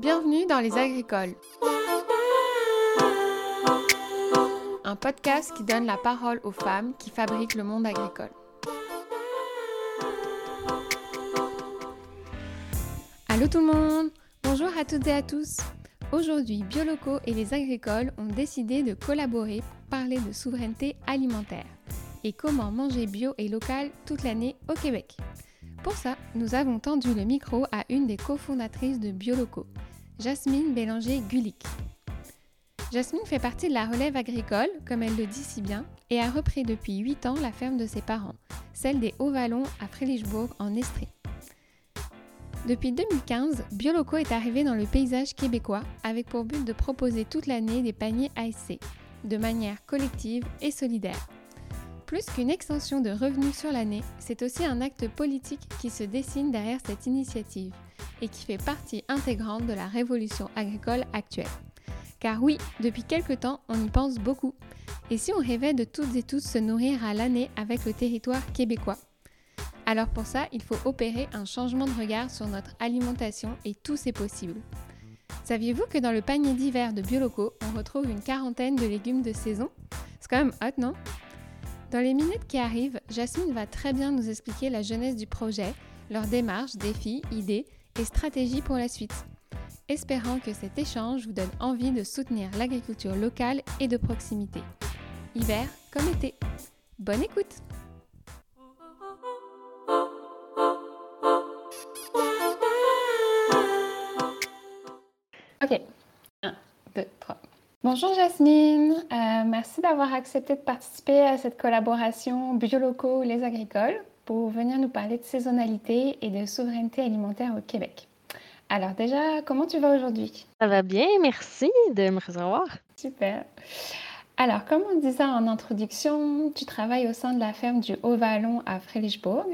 Bienvenue dans Les Agricoles. Un podcast qui donne la parole aux femmes qui fabriquent le monde agricole. Allô tout le monde Bonjour à toutes et à tous Aujourd'hui, Bioloco et les agricoles ont décidé de collaborer pour parler de souveraineté alimentaire et comment manger bio et local toute l'année au Québec. Pour ça, nous avons tendu le micro à une des cofondatrices de Bioloco, Jasmine Bélanger-Gulick. Jasmine fait partie de la relève agricole, comme elle le dit si bien, et a repris depuis 8 ans la ferme de ses parents, celle des Hauts-Vallons à Frélichbourg en Estrie. Depuis 2015, Bioloco est arrivé dans le paysage québécois avec pour but de proposer toute l'année des paniers ASC, de manière collective et solidaire. Plus qu'une extension de revenus sur l'année, c'est aussi un acte politique qui se dessine derrière cette initiative et qui fait partie intégrante de la révolution agricole actuelle. Car oui, depuis quelque temps, on y pense beaucoup. Et si on rêvait de toutes et tous se nourrir à l'année avec le territoire québécois? Alors pour ça, il faut opérer un changement de regard sur notre alimentation et tout c'est possible. Saviez-vous que dans le panier d'hiver de Bioloco, on retrouve une quarantaine de légumes de saison? C'est quand même hot, non? Dans les minutes qui arrivent, Jasmine va très bien nous expliquer la jeunesse du projet, leurs démarches, défis, idées stratégies pour la suite. Espérant que cet échange vous donne envie de soutenir l'agriculture locale et de proximité. Hiver comme été. Bonne écoute Ok. 1, 2, 3. Bonjour Jasmine, euh, merci d'avoir accepté de participer à cette collaboration Biolocaux Les Agricoles pour venir nous parler de saisonnalité et de souveraineté alimentaire au Québec. Alors déjà, comment tu vas aujourd'hui? Ça va bien, merci de me recevoir. Super. Alors, comme on disait en introduction, tu travailles au sein de la ferme du Haut-Vallon à Frélichbourg.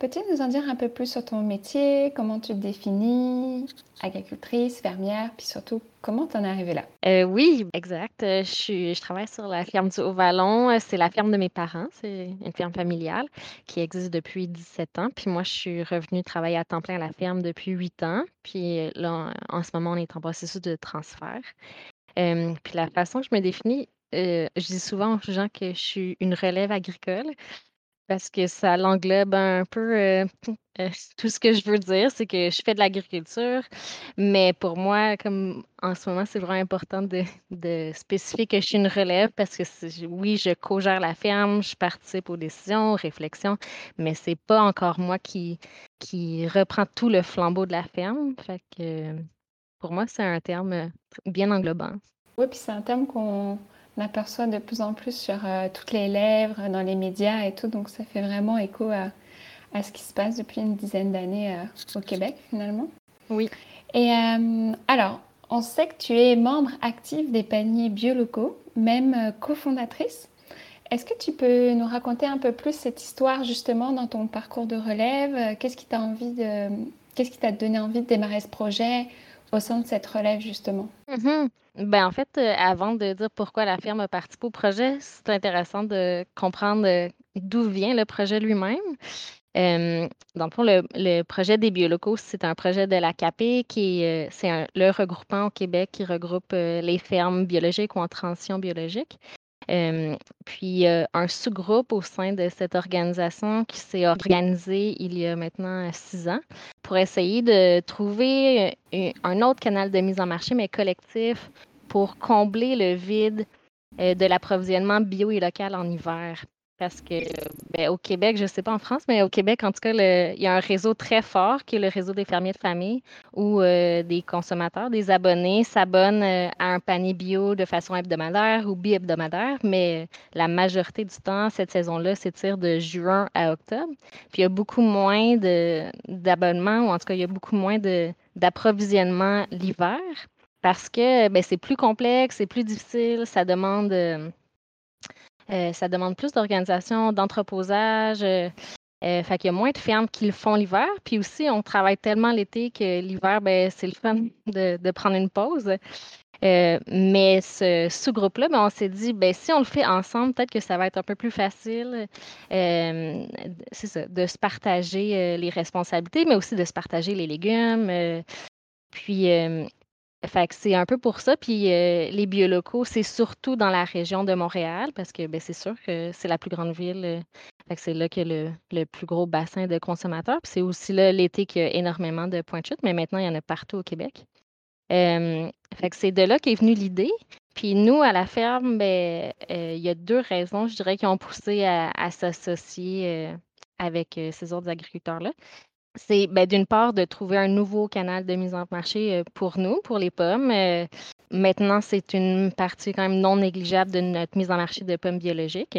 Peux-tu nous en dire un peu plus sur ton métier, comment tu te définis, agricultrice, fermière, puis surtout comment tu en es arrivée là? Euh, oui, exact. Euh, je travaille sur la ferme du Haut-Vallon. Euh, c'est la ferme de mes parents. C'est une ferme familiale qui existe depuis 17 ans. Puis moi, je suis revenue travailler à temps plein à la ferme depuis 8 ans. Puis là, en, ce moment, on est en processus de transfert. puis la façon que je me définis, je dis souvent aux gens que je suis une relève agricole. Parce que ça l'englobe un peu, euh, euh, tout ce que je veux dire, c'est que je fais de l'agriculture, mais pour moi, comme en ce moment, c'est vraiment important de de spécifier que je suis une relève parce que oui, je co-gère la ferme, je participe aux décisions, aux réflexions, mais c'est pas encore moi qui qui reprend tout le flambeau de la ferme. Fait que, pour moi, c'est un terme, bien englobant. Oui, puis c'est un terme qu'on on aperçoit de plus en plus sur euh, toutes les lèvres, dans les médias et tout. Donc ça fait vraiment écho à, ce qui se passe depuis une dizaine d'années euh, au Québec finalement. Oui. Et euh, alors, on sait que tu es membre actif des paniers biolocaux, même cofondatrice. Est-ce que tu peux nous raconter un peu plus cette histoire justement dans ton parcours de relève? Qu'est-ce qui t'a envie de, qu'est-ce qui t'a donné envie de démarrer ce projet? Au de cette relève justement mm-hmm. Ben, en fait, euh, avant de dire pourquoi la firme a participé au projet, c'est intéressant de comprendre euh, d'où vient le projet lui-même. dans le fond, le, projet des biolocaux, c'est un projet de la CAP qui est, euh, c'est le regroupement au Québec qui regroupe les fermes biologiques ou en transition biologique. Puis un sous-groupe au sein de cette organisation qui s'est organisé il y a maintenant six ans pour essayer de trouver un autre canal de mise en marché, mais collectif, pour combler le vide de l'approvisionnement bio et local en hiver. Parce que ben, au Québec, je ne sais pas en France, mais au Québec, en tout cas, il y a un réseau très fort qui est le réseau des fermiers de famille où euh, des consommateurs, des abonnés s'abonnent euh, à un panier bio de façon hebdomadaire ou bi-hebdomadaire, mais la majorité du temps, cette saison-là s'étire de juin à octobre. Puis il y a beaucoup moins d'abonnements, ou en tout cas, il y a beaucoup moins d'approvisionnement l'hiver parce que ben, c'est plus complexe, c'est plus difficile, ça demande. Euh, euh, ça demande plus d'organisation, d'entreposage. Euh, euh, fait qu'il y a moins de fermes qui le font l'hiver. Puis aussi, on travaille tellement l'été que l'hiver, ben, c'est le fun de, prendre une pause. mais ce sous-groupe-là, ben, on s'est dit, ben, si on le fait ensemble, peut-être que ça va être un peu plus facile. ça, de se partager les responsabilités, mais aussi de se partager les légumes. Puis, fait c'est un peu pour ça. Puis les biolocaux, c'est surtout dans la région de Montréal, parce que ben, c'est sûr que c'est la plus grande ville. que c'est là qu'il y a le, plus gros bassin de consommateurs. C'est aussi là l'été qu'il y a énormément de points de mais maintenant, il y en a partout au Québec. fait que c'est de là qu'est venue l'idée. Puis nous, à la ferme, ben, il y a deux raisons, je dirais, qui ont poussé à s'associer avec ces autres agriculteurs-là. C'est ben, d'une part de trouver un nouveau canal de mise en marché pour nous, pour les pommes. maintenant, c'est une partie quand même non négligeable de notre mise en marché de pommes biologiques.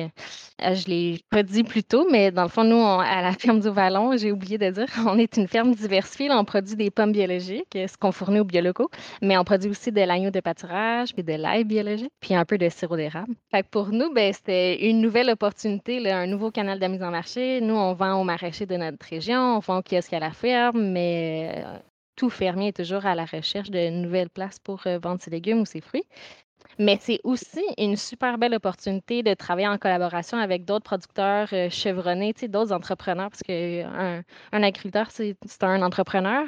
je ne l'ai pas dit plus tôt, mais dans le fond, nous, à la ferme du Vallon, j'ai oublié de dire, on est une ferme diversifiée. on produit des pommes biologiques, ce qu'on fournit aux biolocaux, mais on produit aussi de l'agneau de pâturage, puis de l'ail biologique, puis un peu de sirop d'érable. Pour nous, ben, c'était une nouvelle opportunité, un nouveau canal de mise en marché. Nous, on vend aux maraîchers de notre région, on vend qu'à la ferme, mais euh, tout fermier est toujours à la recherche de nouvelles places pour euh, vendre ses légumes ou ses fruits. Mais c'est aussi une super belle opportunité de travailler en collaboration avec d'autres producteurs euh, chevronnés, d'autres entrepreneurs, parce qu'un un agriculteur, c'est un entrepreneur.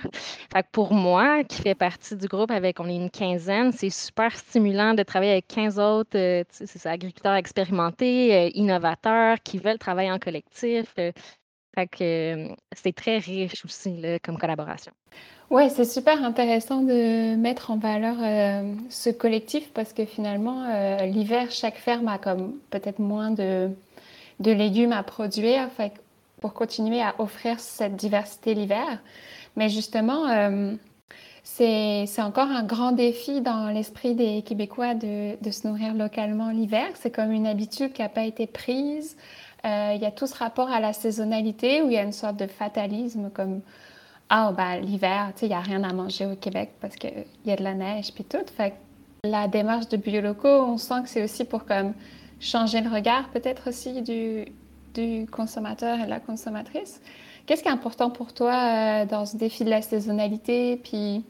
Pour moi, qui fait partie du groupe avec, on est une quinzaine, c'est super stimulant de travailler avec 15 autres agriculteurs expérimentés, innovateurs, qui veulent travailler en collectif. C'est très riche aussi comme collaboration. Oui, c'est super intéressant de mettre en valeur ce collectif parce que finalement, l'hiver, chaque ferme a comme peut-être moins de, de, légumes à produire pour continuer à offrir cette diversité l'hiver. Mais justement, c'est encore un grand défi dans l'esprit des Québécois de, de, se nourrir localement l'hiver. C'est comme une habitude qui n'a pas été prise. Euh, il y a tout ce rapport à la saisonnalité où il y a une sorte de fatalisme comme ah bah l'hiver, tu sais, il n'y a rien à manger au Québec parce qu'il y a de la neige puis tout. La démarche de biolocaux, on sent que c'est aussi pour comme changer le regard peut-être aussi du, du consommateur et de la consommatrice. Qu'est-ce qui est important pour toi euh, dans ce défi de la saisonnalité? Puis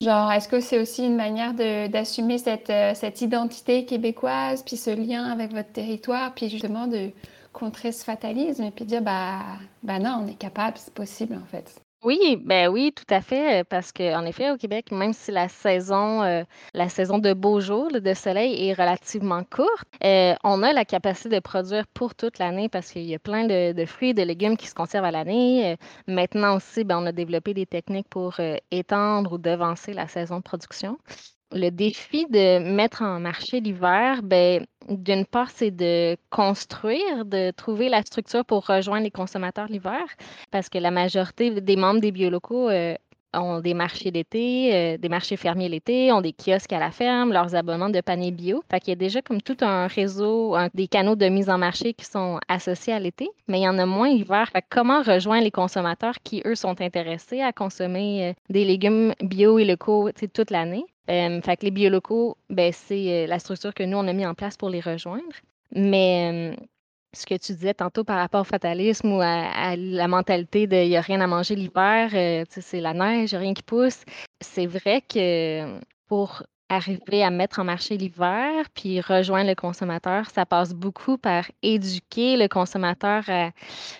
Genre, est-ce que c'est aussi une manière d'assumer cette, euh, cette identité québécoise, puis ce lien avec votre territoire, puis justement de contrer ce fatalisme et puis dire bah, bah non, on est capable, c'est possible en fait. Oui, ben oui, tout à fait, parce qu'en effet, au Québec, même si la saison, euh, la saison de beaux jours, de soleil est relativement courte, euh, on a la capacité de produire pour toute l'année parce qu'il y a plein de, fruits de légumes qui se conservent à l'année. Euh, maintenant aussi, ben, on a développé des techniques pour étendre ou devancer la saison de production le défi de mettre en marché l'hiver, ben, d'une part, c'est de construire, de trouver la structure pour rejoindre les consommateurs l'hiver, parce que la majorité des membres des biolocaux euh, ont des marchés d'été, euh, des marchés fermiers l'été, ont des kiosques à la ferme, leurs abonnements de paniers bio. Fait y a déjà comme tout un réseau, des canaux de mise en marché qui sont associés à l'été, mais il y en a moins l'hiver. Comment rejoindre les consommateurs qui, eux, sont intéressés à consommer euh, des légumes bio et locaux toute l'année? Euh, fait que les biolocaux, ben, c'est la structure que nous, on a mis en place pour les rejoindre. Mais ce que tu disais tantôt par rapport au fatalisme ou à, la mentalité de il n'y a rien à manger l'hiver, c'est la neige, rien qui pousse, c'est vrai que pour arriver à mettre en marché l'hiver, puis rejoindre le consommateur, ça passe beaucoup par éduquer le consommateur à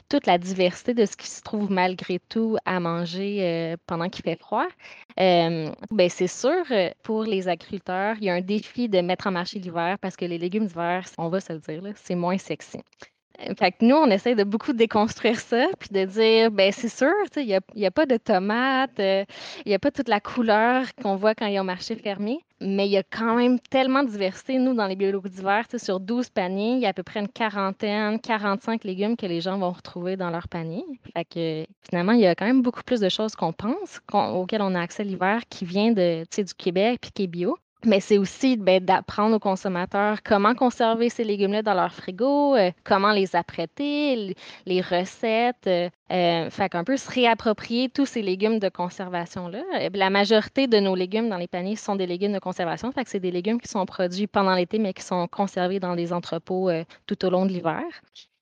toute la diversité de ce qui se trouve malgré tout à manger euh, pendant qu'il fait froid. Euh, ben c'est sûr, euh, pour les agriculteurs, il y a un défi de mettre en marché l'hiver parce que les légumes d'hiver, on va se le dire, c'est moins sexy. Fait que nous, on essaie de beaucoup déconstruire ça, puis de dire, ben c'est sûr, il n'y a, a, pas de tomates, euh, il n'y a pas toute la couleur qu'on voit quand il y a un marché fermé, mais il y a quand même tellement de diversité. Nous, dans les biologies d'hiver, sur 12 paniers, il y a à peu près une quarantaine, 45 légumes que les gens vont retrouver dans leur panier. Fait que finalement, il y a quand même beaucoup plus de choses qu'on pense, auxquelles on a accès l'hiver, qui vient de, du Québec, puis qui est bio mais c'est aussi ben, d'apprendre aux consommateurs comment conserver ces légumes-là dans leur frigo, euh, comment les apprêter, les recettes. Euh, euh, fait qu'un peu se réapproprier tous ces légumes de conservation-là. La majorité de nos légumes dans les paniers sont des légumes de conservation. Fait que c'est des légumes qui sont produits pendant l'été, mais qui sont conservés dans des entrepôts tout au long de l'hiver.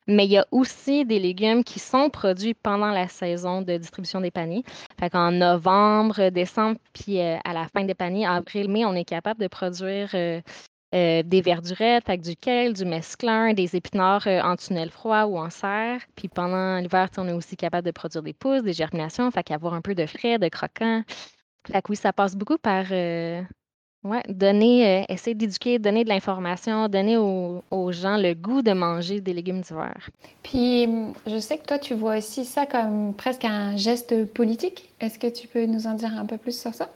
Mais il y a aussi des légumes qui sont produits pendant la saison de distribution des paniers. Fait qu'en novembre, décembre, puis euh, à la fin des paniers, avril, mai, on est capable de produire euh, euh, des verdurettes avec du kale, du mesclun, des épinards en tunnel froid ou en serre. Puis pendant l'hiver, on est aussi capable de produire des pousses, des germinations, fait qu'avoir un peu de frais, de croquants. Fait que oui, ça passe beaucoup par, ouais, donner, euh, essayer d'éduquer, donner de l'information, donner aux, aux gens le goût de manger des légumes d'hiver. Puis, je sais que toi, tu vois aussi ça comme presque un geste politique. Est-ce que tu peux nous en dire un peu plus sur ça?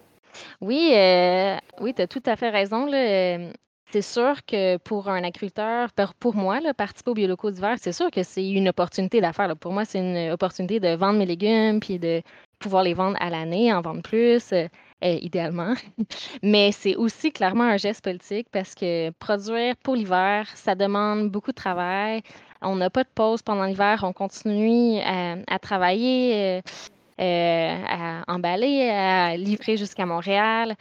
Oui, euh, oui, tu as tout à fait raison. là. C'est sûr que pour un agriculteur, pour moi, là, participer au biolocaux d'hiver, c'est sûr que c'est une opportunité d'affaires. Pour moi, c'est une opportunité de vendre mes légumes puis de pouvoir les vendre à l'année, en vendre plus, euh, euh, idéalement. Mais c'est aussi clairement un geste politique parce que produire pour l'hiver, ça demande beaucoup de travail. On n'a pas de pause pendant l'hiver, on continue à, à travailler. euh, euh, à emballer, à livrer jusqu'à Montréal.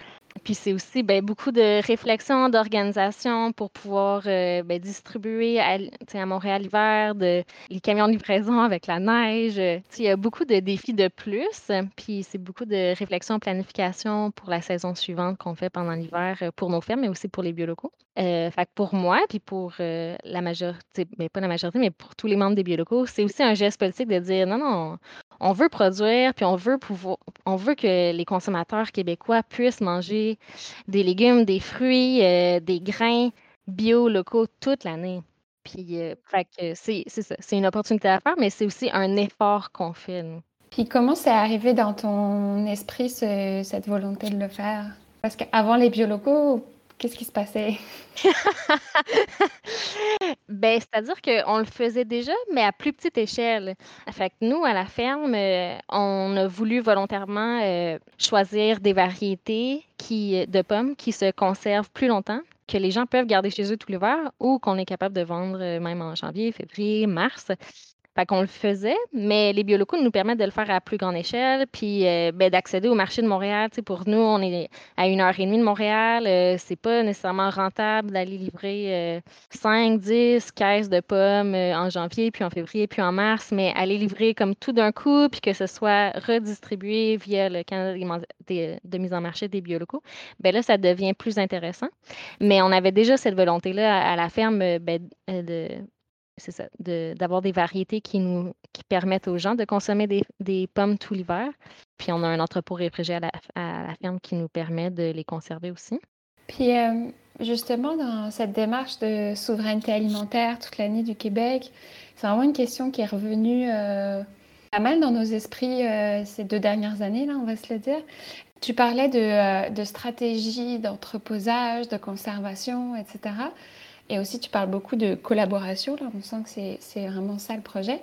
Puis c'est aussi ben, beaucoup de réflexion, d'organisation pour pouvoir euh, ben, distribuer à, Montréal l'hiver, les camions de livraison avec la neige. Il y a beaucoup de défis de plus. Puis c'est beaucoup de réflexion, planification pour la saison suivante qu'on fait pendant l'hiver euh, pour nos fermes, mais aussi pour les biolocaux. Euh, fait que pour moi, puis pour euh, la majorité, mais pas la majorité, mais pour tous les membres des biolocaux, c'est aussi un geste politique de dire non, non, on veut produire, puis on veut que les consommateurs québécois puissent manger des légumes, des fruits, euh, des grains bio locaux toute l'année. Puis, euh, fait que c'est c'est ça, c'est une opportunité à faire, mais c'est aussi un effort qu'on fait, nous. Puis, comment c'est arrivé dans ton esprit ce- cette volonté de le faire? Parce qu'avant les biolocaux, qu'est-ce qui se passait? Ben, c'est-à-dire qu'on le faisait déjà, mais à plus petite échelle. Fait nous, à la ferme, euh, on a voulu volontairement euh, choisir des variétés qui, de pommes qui se conservent plus longtemps, que les gens peuvent garder chez eux tout l'hiver ou qu'on est capable de vendre euh, même en janvier, février, mars. Fait qu'on le faisait, mais les biolocaux nous permettent de le faire à plus grande échelle, puis euh, ben, d'accéder au marché de Montréal. Tu sais, pour nous, on est à une heure et demie de Montréal. euh, c'est pas nécessairement rentable d'aller livrer euh, 5, 10 caisses de pommes euh, en janvier, puis en février, puis en mars, mais aller livrer comme tout d'un coup, puis que ce soit redistribué via le Canada des des- de mise en marché des biolocaux, ben là, ça devient plus intéressant. Mais on avait déjà cette volonté-là à, la ferme euh, ben, euh, de c'est ça, d'avoir des variétés qui nous qui permettent aux gens de consommer des, des pommes tout l'hiver. Puis on a un entrepôt réfrigéré à la, à la ferme qui nous permet de les conserver aussi. Puis, euh, justement, dans cette démarche de souveraineté alimentaire toute l'année du Québec, c'est vraiment une question qui est revenue euh, pas mal dans nos esprits euh, ces deux dernières années, là, on va se le dire. Tu parlais de, euh, de stratégie d'entreposage, de conservation, etc. Et aussi, tu parles beaucoup de collaboration, là, on sent que c'est, vraiment ça le projet.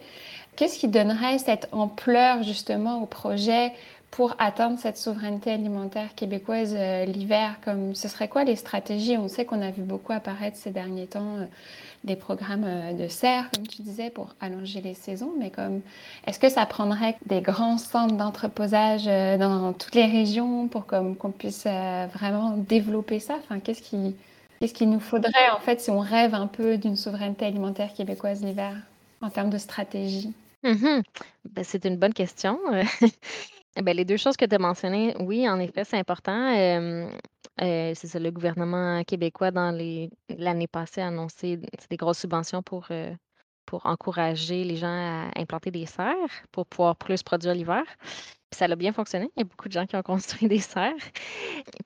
Qu'est-ce qui donnerait cette ampleur justement au projet pour atteindre cette souveraineté alimentaire québécoise euh, l'hiver? Comme ce serait quoi les stratégies? On sait qu'on a vu beaucoup apparaître ces derniers temps euh, des programmes euh, de serre, comme tu disais, pour allonger les saisons, mais comme est-ce que ça prendrait des grands centres d'entreposage dans toutes les régions pour comme qu'on puisse vraiment développer ça? Enfin, qu'est-ce qui Qu'est-ce qu'il nous faudrait en fait si on rêve un peu d'une souveraineté alimentaire québécoise l'hiver en termes de stratégie? Mhm. Ben, c'est une bonne question. Ben, les deux choses que tu as mentionnées, oui, en effet, c'est important. Euh, euh, c'est ça, le gouvernement québécois, dans les l'année passée, a annoncé des grosses subventions pour, euh, pour encourager les gens à implanter des serres pour pouvoir plus produire l'hiver. Ça a bien fonctionné. Il y a beaucoup de gens qui ont construit des serres.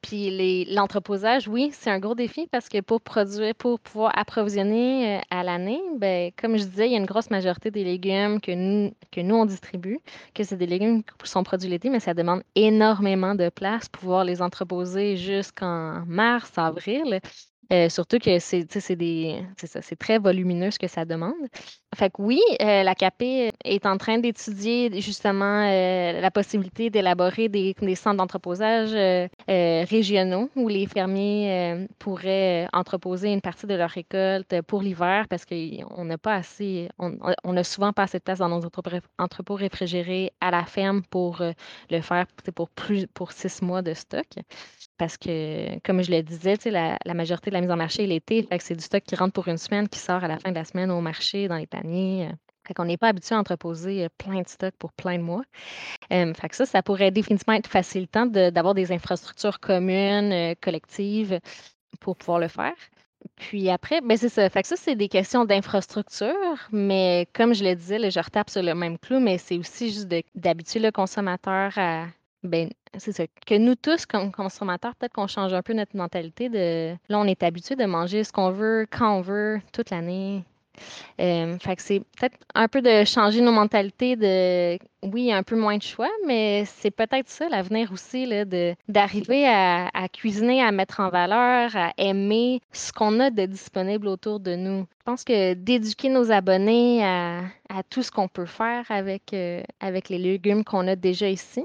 Puis l'entreposage, oui, c'est un gros défi parce que pour produire, pour pouvoir approvisionner euh, à l'année, ben, comme je disais, il y a une grosse majorité des légumes que nous, que nous on distribue, que c'est des légumes qui sont produits l'été, mais ça demande énormément de place pour pouvoir les entreposer jusqu'en mars, avril. Euh, surtout que c'est des c'est très volumineux ce que ça demande. Fait oui, euh, la CAPE est en train d'étudier justement euh, la possibilité d'élaborer des, centres d'entreposage régionaux où les fermiers pourraient entreposer une partie de leur récolte pour l'hiver parce qu'on n'a pas assez, on, on a souvent pas assez de place dans nos entrepôts réfrigérés à la ferme pour le faire pour plus pour six mois de stock. Parce que, comme je le disais, la, la majorité de la mise en marché l'été. C'est du stock qui rentre pour une semaine, qui sort à la fin de la semaine au marché, dans les paniers. euh. Fait qu'on n'est pas habitué à entreposer euh, plein de stocks pour plein de mois. Fait que ça, ça pourrait définitivement être facilitant d'avoir des infrastructures communes, euh, collectives, pour pouvoir le faire. Puis après, ben c'est ça. Fait que ça, c'est des questions d'infrastructure, mais comme je le disais, je retape sur le même clou, mais c'est aussi juste d'habituer le consommateur à, Ben, c'est ça. Que nous tous, comme consommateurs, peut-être qu'on change un peu notre mentalité de là, on est habitué de manger ce qu'on veut, quand on veut, toute l'année. Euh, fait que c'est peut-être un peu de changer nos mentalités de oui, un peu moins de choix, mais c'est peut-être ça l'avenir aussi, là, de, d'arriver à, cuisiner, à mettre en valeur, à aimer ce qu'on a de disponible autour de nous. Je pense que d'éduquer nos abonnés à, à tout ce qu'on peut faire avec, euh, avec les légumes qu'on a déjà ici.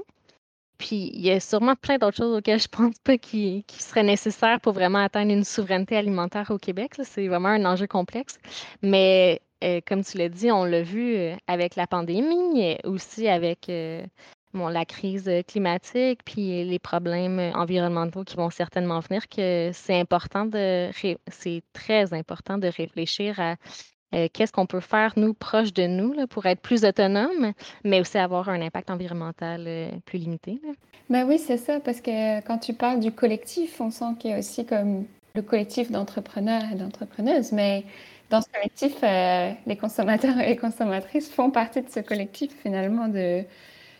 Puis il y a sûrement plein d'autres choses auxquelles je pense pas qui, qui seraient nécessaires pour vraiment atteindre une souveraineté alimentaire au Québec. C'est vraiment un enjeu complexe. Mais euh, comme tu l'as dit, on l'a vu euh, avec la pandémie, et aussi avec euh, la crise climatique, puis les problèmes environnementaux qui vont certainement venir, que c'est important de c'est très important de réfléchir à euh, qu'est-ce qu'on peut faire, nous, proches de nous, là, pour être plus autonome, mais aussi avoir un impact environnemental euh, plus limité. là? Ben oui, c'est ça, parce que quand tu parles du collectif, on sent qu'il y a aussi comme le collectif d'entrepreneurs et d'entrepreneuses, mais dans ce collectif, euh, les consommateurs et les consommatrices font partie de ce collectif finalement de,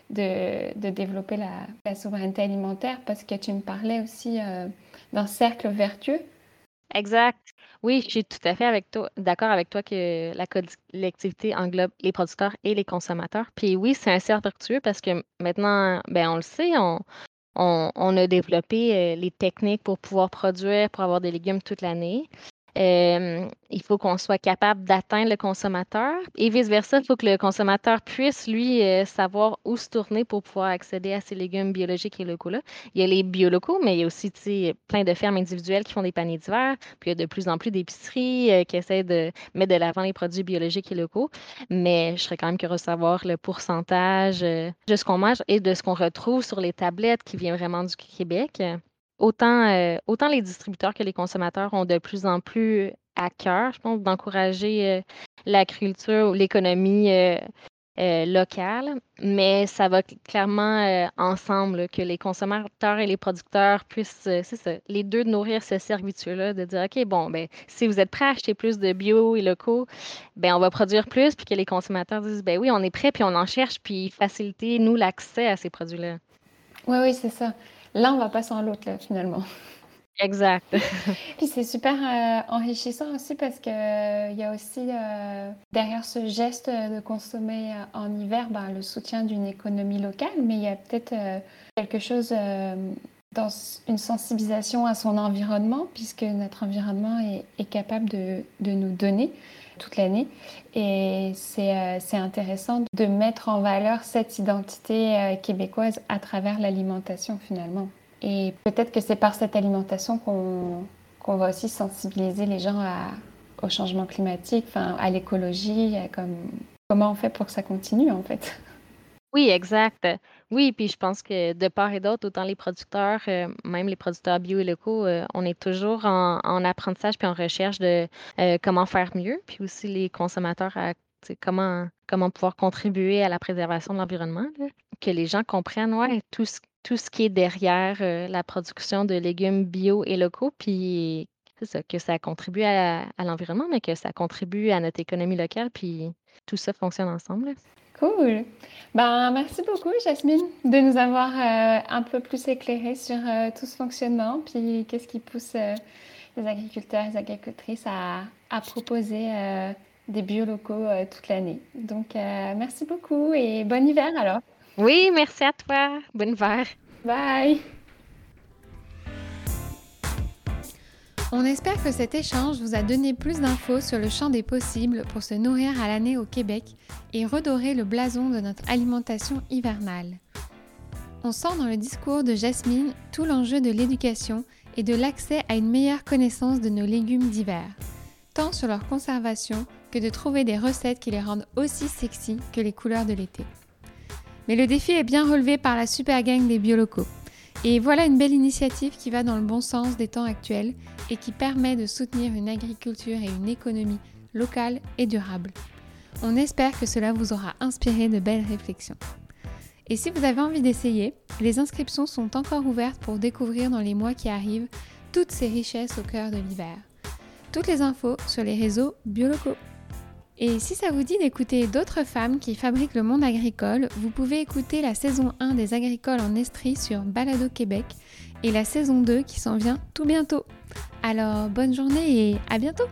de, de développer la, la souveraineté alimentaire, parce que tu me parlais aussi euh, d'un cercle vertueux. Exact. Oui, je suis tout à fait d'accord avec toi que la collectivité englobe les producteurs et les consommateurs. Puis oui, c'est un cercle vertueux parce que maintenant, ben on le sait, on a développé euh, les techniques pour pouvoir produire, pour avoir des légumes toute l'année. Euh, il faut qu'on soit capable d'atteindre le consommateur et vice-versa, il faut que le consommateur puisse, lui, euh, savoir où se tourner pour pouvoir accéder à ces légumes biologiques et locaux-là. Il y a les biolocaux, mais il y a aussi plein de fermes individuelles qui font des paniers d'hiver. Puis il y a de plus en plus d'épiceries euh, qui essaient de mettre de l'avant les produits biologiques et locaux. Mais je serais quand même curieuse de savoir le pourcentage de ce qu'on mange et de ce qu'on retrouve sur les tablettes qui vient vraiment du Québec. Autant, euh, autant les distributeurs que les consommateurs ont de plus en plus à cœur, je pense, d'encourager euh, l'agriculture ou l'économie euh, locale, mais ça va cl- clairement ensemble, que les consommateurs et les producteurs puissent, c'est ça, les deux nourrir ce cercle virtueux-là, de dire, OK, bon, ben, si vous êtes prêts à acheter plus de bio et locaux, ben, on va produire plus, puis que les consommateurs disent, ben oui, on est prêts, puis on en cherche, puis faciliter, nous, l'accès à ces produits-là. Oui, oui, c'est ça. L'un va pas sans l'autre, là, finalement. Exact. Puis c'est super euh, enrichissant aussi parce que euh, il y a aussi euh, derrière ce geste de consommer euh, en hiver ben, le soutien d'une économie locale, mais il y a peut-être euh, quelque chose euh, dans une sensibilisation à son environnement, puisque notre environnement est, capable de, nous donner toute l'année. Et c'est euh, c'est intéressant de mettre en valeur cette identité euh, québécoise à travers l'alimentation finalement. Et peut-être que c'est par cette alimentation qu'on va aussi sensibiliser les gens à- au changement climatique, à l'écologie, comment on fait pour que ça continue en fait. Oui, exact. Oui, puis je pense que de part et d'autre, autant les producteurs, euh, même les producteurs bio et locaux, euh, on est toujours en, en apprentissage puis en recherche de euh, comment faire mieux, puis aussi les consommateurs à comment, comment pouvoir contribuer à la préservation de l'environnement. Que les gens comprennent, ouais, tout ce, tout ce qui est derrière la production de légumes bio et locaux, puis ça, que ça contribue à, à l'environnement, mais que ça contribue à notre économie locale, puis tout ça fonctionne ensemble. là. Cool. Ben, merci beaucoup, Jasmine, de nous avoir euh, un peu plus éclairé sur euh, tout ce fonctionnement, puis qu'est-ce qui pousse euh, les agriculteurs et les agricultrices à, à proposer des biolocaux toute l'année. Donc, merci beaucoup et bon hiver alors. Oui, merci à toi. Bonne hiver. Bye. On espère que cet échange vous a donné plus d'infos sur le champ des possibles pour se nourrir à l'année au Québec et redorer le blason de notre alimentation hivernale. On sent dans le discours de Jasmine tout l'enjeu de l'éducation et de l'accès à une meilleure connaissance de nos légumes d'hiver, tant sur leur conservation que de trouver des recettes qui les rendent aussi sexy que les couleurs de l'été. Mais le défi est bien relevé par la super gang des biolocaux. Et voilà une belle initiative qui va dans le bon sens des temps actuels et qui permet de soutenir une agriculture et une économie locale et durable. On espère que cela vous aura inspiré de belles réflexions. Et si vous avez envie d'essayer, les inscriptions sont encore ouvertes pour découvrir dans les mois qui arrivent toutes ces richesses au cœur de l'hiver. Toutes les infos sur les réseaux biolocaux. Et si ça vous dit d'écouter d'autres femmes qui fabriquent le monde agricole, vous pouvez écouter la saison 1 des agricoles en Estrie sur Balado Québec et la saison 2 qui s'en vient tout bientôt. Alors bonne journée et à bientôt